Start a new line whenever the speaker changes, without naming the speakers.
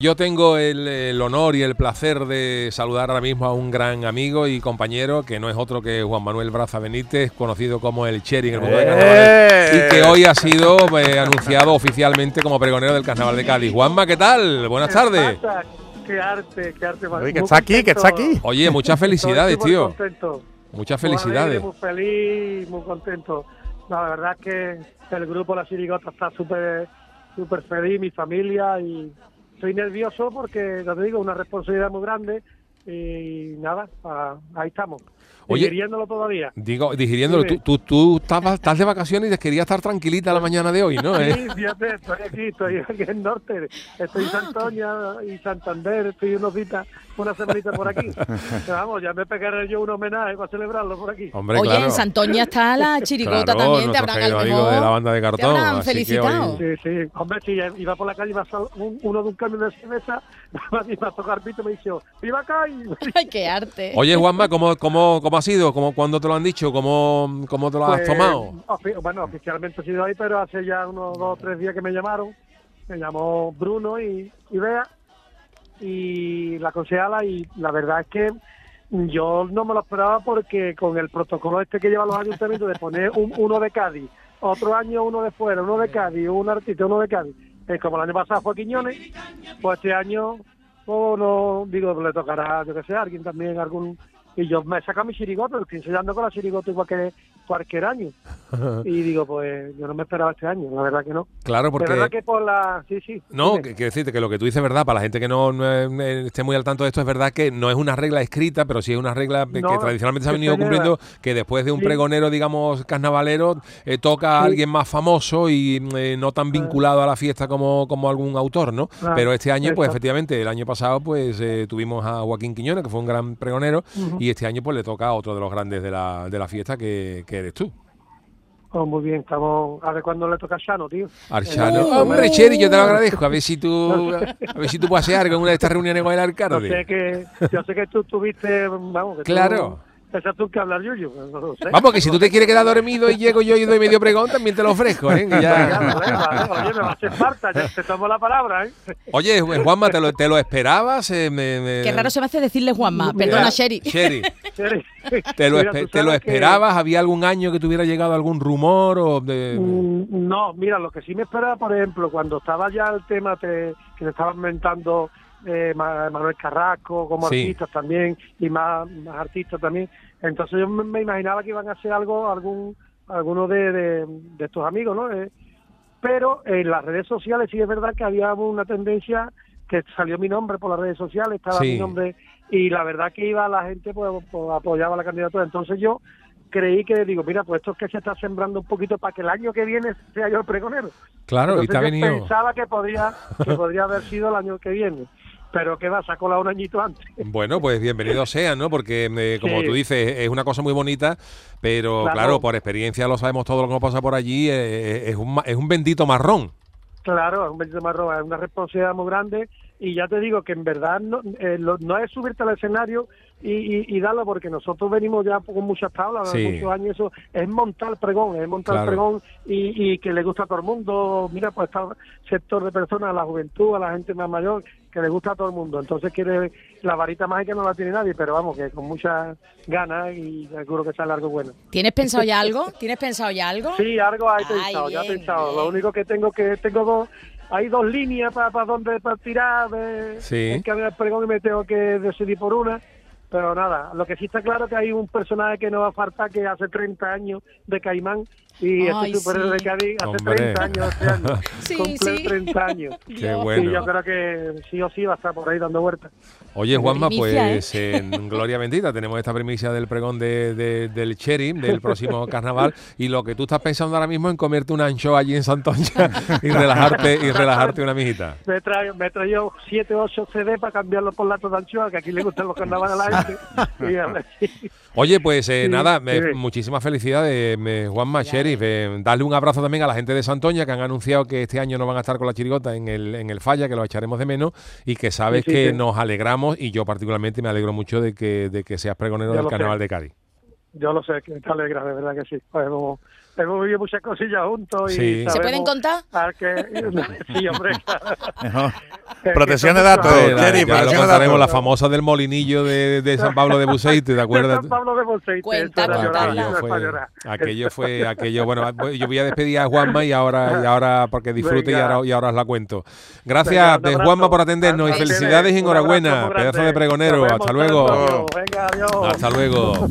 Yo tengo el, el, honor y el placer de saludar ahora mismo a un gran amigo y compañero que no es otro que Juan Manuel Braza Benítez, conocido como el Cherry en el mundo del carnaval,
¡Eh!
y que hoy ha sido eh, anunciado oficialmente como pregonero del Carnaval de Cádiz. Juanma, ¿qué tal? Buenas tardes.
Qué arte, qué arte.
Oye, que está aquí, que está aquí.
Oye, muchas felicidades,
Estoy
tío. Muchas
Muy
felicidades.
alegre, Muy feliz, muy contento. La verdad es que el grupo La Chirigota está súper súper feliz, mi familia, y estoy nervioso porque, ya te digo, una responsabilidad muy grande y nada, ah, ahí estamos.
Oye.
Digiriéndolo todavía.
Digo, digiriéndolo, tú, tú, tú estabas, estás de vacaciones y te querías estar tranquilita la mañana de hoy, ¿no? ¿Eh?
Sí, fíjate, estoy aquí, estoy aquí en Norte, estoy en Santoña y Santander, estoy unos días, una semanita por aquí. Pero vamos, ya me pegaré yo un homenaje para celebrarlo por aquí.
Hombre,
Oye,
claro.
en Santoña está la chirigota
Claro,
también, te habrán a lo
queridos amigos de la banda de
te
cartón.
habrán
que
felicitado.
hoy-
Sí, sí, hombre, si iba por la calle y va a un- uno de un camión de cerveza, me iba a tocar pito y me dijo, ¡Viva Cay!
Ay, qué arte.
Oye, Juanma, ¿cómo, cómo, cómo ha sido? ¿Cómo, ¿Cuándo te lo han dicho? ¿Cómo, cómo te lo has
Pues,
tomado?
ofi- bueno, oficialmente he sido ahí, pero hace ya unos dos o tres días que me llamaron. Me llamó Bruno y, y Bea y la concejala y la verdad es que yo no me lo esperaba porque con el protocolo este que llevan los ayuntamientos de poner un, uno de Cádiz, otro año uno de fuera, uno de Cádiz, un artista, uno de Cádiz, eh, como el año pasado fue Quiñones, pues este año, pues no, digo, le tocará, yo que sé, a alguien también, algún... Y yo me saco mi chirigota, lo estoy enseñando con la chirigota igual que cualquier año. Y digo, pues yo no me esperaba este año, la verdad que no.
Claro,
De verdad
porque...
que por la... Sí, sí.
No, que, quiero decirte que lo que tú dices es verdad. Para la gente que no, no, eh, esté muy al tanto de esto, es verdad que no es una regla escrita, pero sí es una regla que tradicionalmente se ha venido cumpliendo, que después de un
Sí.
pregonero, digamos, carnavalero, eh, toca a
Sí.
alguien más famoso y eh, no tan vinculado a la fiesta como, como algún autor, ¿no?
Ah,
pero este año, pues efectivamente, el año pasado, pues eh, tuvimos a Joaquín Quiñones, que fue un gran pregonero, y este año, pues le toca a otro de los grandes de la, de la fiesta, que, que eres tú.
Oh, muy bien, estamos... A ver cuándo le toca a Shano, tío.
Archano.
Eh,
Hombre, Cheri, yo te lo agradezco. A ver si tú, a ver si tú puedes hacer algo en una de estas reuniones con el
Yo
alcalde.
sé que, yo sé que tú tuviste, vamos, que
Claro.
Tú, esa tú que hablar Yuyu, no sé.
Vamos, que si tú te quieres quedar dormido y llego yo y doy medio pregón, también te lo ofrezco, ¿eh?
Venga,
ya-
vale, vale, oye, me va a hacer falta, ya te tomo la palabra, ¿eh?
Oye, Ju- Juanma, ¿te lo, te lo esperabas? Eh, me- me-
Qué raro se me hace decirle Juanma. Perdona, Sherry.
Sherry, ¿te lo,
Mira,
te lo
sabes que-
esperabas? ¿Había algún año que te hubiera llegado algún rumor? o de,
Mm, No, mira, lo que sí me esperaba, por ejemplo, cuando estaba ya el tema te- que se estaba inventando eh, Ma- Manuel Carrasco como
Sí.
artistas también y más, más artistas también, entonces yo me, me imaginaba que iban a hacer algo, algún alguno de, de, de estos amigos, ¿no? Eh, pero en las redes sociales sí es verdad que había una tendencia que salió mi nombre por las redes sociales, estaba
Sí.
mi nombre y la verdad que iba la gente pues, pues, apoyaba la candidatura, entonces yo creí que digo, mira, pues esto es que se está sembrando un poquito para que el año que viene sea yo el pregonero.
Claro, y
Entonces
ha
yo
venido...
pensaba que podría, que podría haber sido el año que viene, pero que va, se ha colado un añito antes.
Bueno, pues bienvenido sea, ¿no? Porque, eh, como
Sí.
tú dices, es una cosa muy bonita, pero claro,
Claro.
por experiencia lo sabemos todo lo que nos pasa por allí, eh, es, un, es un bendito marrón.
Claro, es un bendito marrón, es una responsabilidad muy grande y ya te digo que en verdad no, eh, lo- no es subirte al escenario y, y, y darlo porque nosotros venimos ya con muchas tablas,
Sí.
muchos años, eso es montar pregón, es montar
Claro.
pregón y, y que le gusta a todo el mundo, mira, pues está sector de personas, a la juventud, a la gente más mayor, que le gusta a todo el mundo, entonces quiere la varita mágica no la tiene nadie, pero vamos, que con muchas ganas y seguro que sale algo bueno.
¿Tienes pensado ya algo? ¿Tienes pensado ya algo?
Sí, algo hay
Ay,
pensado, ya he pensado.
bien.
Lo único que tengo que tengo dos, hay dos líneas para para donde para tirar de
Sí.
el pregón y me tengo que decidir por una. Pero nada, lo que sí está claro que hay un personaje que no va a faltar que hace 30 años de Caimán y
Ay,
este superhéroe
sí.
de Cádiz hace
Hombre.
30 años este año.
Sí,
Cumple
sí.
30 años.
Qué bueno.
Y yo creo que sí o sí va a estar por ahí dando vueltas.
Oye, Juanma,
Primicia,
pues en Gloria Bendita tenemos esta primicia del pregón de, de- del Cherry, del próximo carnaval, y lo que tú estás pensando ahora mismo es en comerte un ancho allí en Santonja y relajarte y relajarte una mijita.
Me traigo, me traigo 7 o 8 CD para cambiarlo por latos de anchoa, que aquí le gustan los carnavales a la gente.
Oye, pues eh,
Sí,
nada, me- muchísimas felicidades, me- Juanma, Sheriff. eh, darle un abrazo también a la gente de Santoña que han anunciado que este año no van a estar con la chirigota en el, en el falla, que lo echaremos de menos y que sabes
Sí, sí,
que
sí.
nos alegramos y yo particularmente me alegro mucho de que, de que seas pregonero
Ya
del carnaval
sé.
de Cádiz.
Yo lo sé, que te alegra, de verdad que sí. Pues, como- hemos vivido muchas cosillas juntos. Y
Sí. ¿Se
¿Se pueden contar?
que- sí, hombre.
Protección de datos,
muchos-
Eh, la- famosa del molinillo de, de San Pablo de Buceite, ¿te acuerdas?
San Pablo de
Cuenta,
eso
aquello fue, aquello fue, aquello, bueno, yo voy a despedir a Juanma y ahora, y ahora porque disfrute y ahora, y ahora os la cuento. Gracias,
Venga,
de
abrazo.
Juanma, por atendernos y felicidades y enhorabuena, pedazo de pregonero. Hasta luego.
Antonio. Venga, adiós.
Hasta luego.